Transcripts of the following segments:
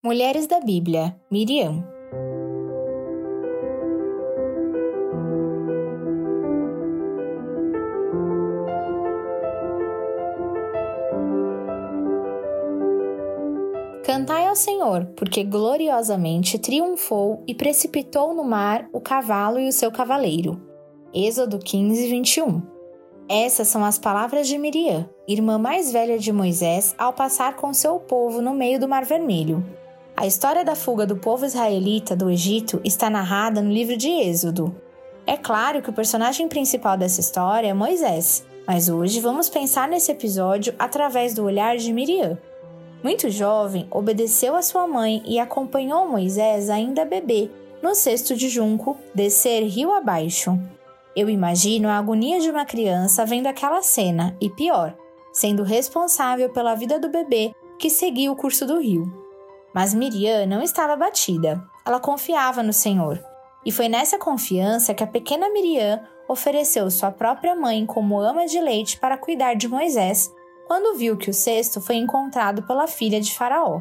Mulheres da Bíblia, Miriam. Cantai ao Senhor, porque gloriosamente triunfou e precipitou no mar o cavalo e o seu cavaleiro. Êxodo 15, 21. Essas são as palavras de Miriam, irmã mais velha de Moisés, ao passar com seu povo no meio do Mar Vermelho. A história da fuga do povo israelita do Egito está narrada no livro de Êxodo. É claro que o personagem principal dessa história é Moisés, mas hoje vamos pensar nesse episódio através do olhar de Miriam. Muito jovem, obedeceu a sua mãe e acompanhou Moisés, ainda bebê, no cesto de junco, descer rio abaixo. Eu imagino a agonia de uma criança vendo aquela cena e, pior, sendo responsável pela vida do bebê que seguia o curso do rio. Mas Miriam não estava abatida. Ela confiava no Senhor. E foi nessa confiança que a pequena Miriam ofereceu sua própria mãe como ama de leite para cuidar de Moisés, quando viu que o cesto foi encontrado pela filha de Faraó.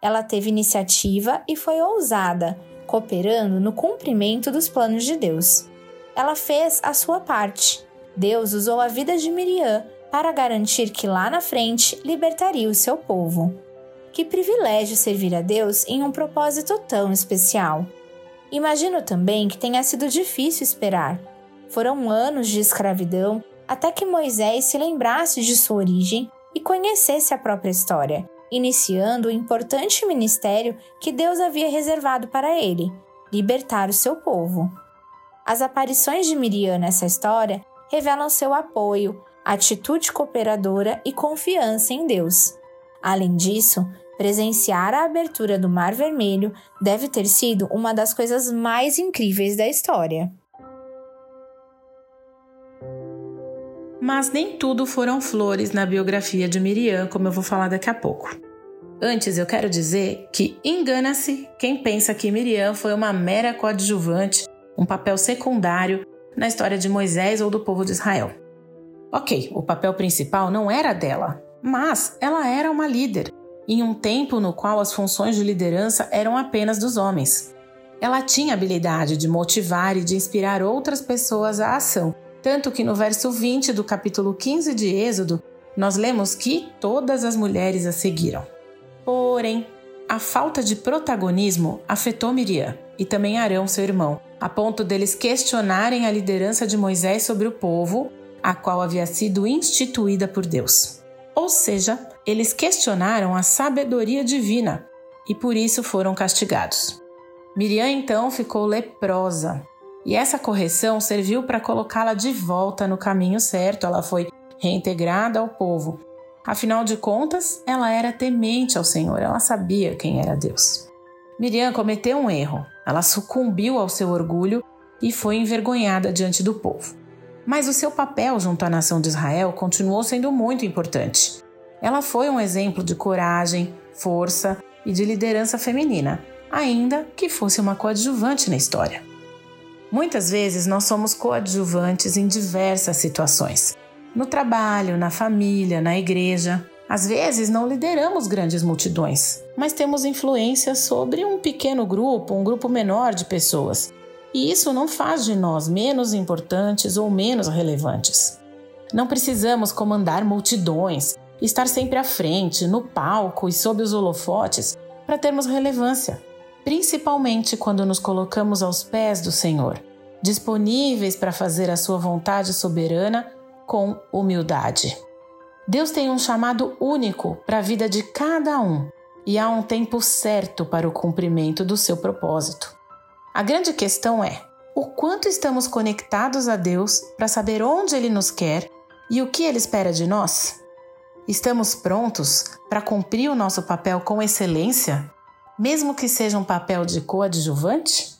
Ela teve iniciativa e foi ousada, cooperando no cumprimento dos planos de Deus. Ela fez a sua parte. Deus usou a vida de Miriam para garantir que lá na frente libertaria o seu povo. Que privilégio servir a Deus em um propósito tão especial. Imagino também que tenha sido difícil esperar. Foram anos de escravidão até que Moisés se lembrasse de sua origem e conhecesse a própria história, iniciando o importante ministério que Deus havia reservado para ele libertar o seu povo. As aparições de Miriam nessa história revelam seu apoio, atitude cooperadora e confiança em Deus. Além disso, Presenciar a abertura do Mar Vermelho deve ter sido uma das coisas mais incríveis da história. Mas nem tudo foram flores na biografia de Miriam, como eu vou falar daqui a pouco. Antes, eu quero dizer que engana-se quem pensa que Miriam foi uma mera coadjuvante, um papel secundário na história de Moisés ou do povo de Israel. Ok, o papel principal não era dela, mas ela era uma líder em um tempo no qual as funções de liderança eram apenas dos homens. Ela tinha habilidade de motivar e de inspirar outras pessoas à ação, tanto que no verso 20 do capítulo 15 de Êxodo, nós lemos que todas as mulheres a seguiram. Porém, a falta de protagonismo afetou Miriam e também Arão, seu irmão, a ponto deles questionarem a liderança de Moisés sobre o povo, a qual havia sido instituída por Deus. Ou seja, eles questionaram a sabedoria divina e por isso foram castigados. Miriam então ficou leprosa e essa correção serviu para colocá-la de volta no caminho certo. Ela foi reintegrada ao povo. Afinal de contas, ela era temente ao Senhor, ela sabia quem era Deus. Miriam cometeu um erro. Ela sucumbiu ao seu orgulho e foi envergonhada diante do povo. Mas o seu papel junto à nação de Israel continuou sendo muito importante. Ela foi um exemplo de coragem, força e de liderança feminina, ainda que fosse uma coadjuvante na história. Muitas vezes nós somos coadjuvantes em diversas situações. No trabalho, na família, na igreja. Às vezes não lideramos grandes multidões, mas temos influência sobre um pequeno grupo, um grupo menor de pessoas. E isso não faz de nós menos importantes ou menos relevantes. Não precisamos comandar multidões, estar sempre à frente, no palco e sob os holofotes para termos relevância, principalmente quando nos colocamos aos pés do Senhor, disponíveis para fazer a sua vontade soberana com humildade. Deus tem um chamado único para a vida de cada um e há um tempo certo para o cumprimento do seu propósito. A grande questão é: o quanto estamos conectados a Deus para saber onde Ele nos quer e o que Ele espera de nós? Estamos prontos para cumprir o nosso papel com excelência, mesmo que seja um papel de coadjuvante?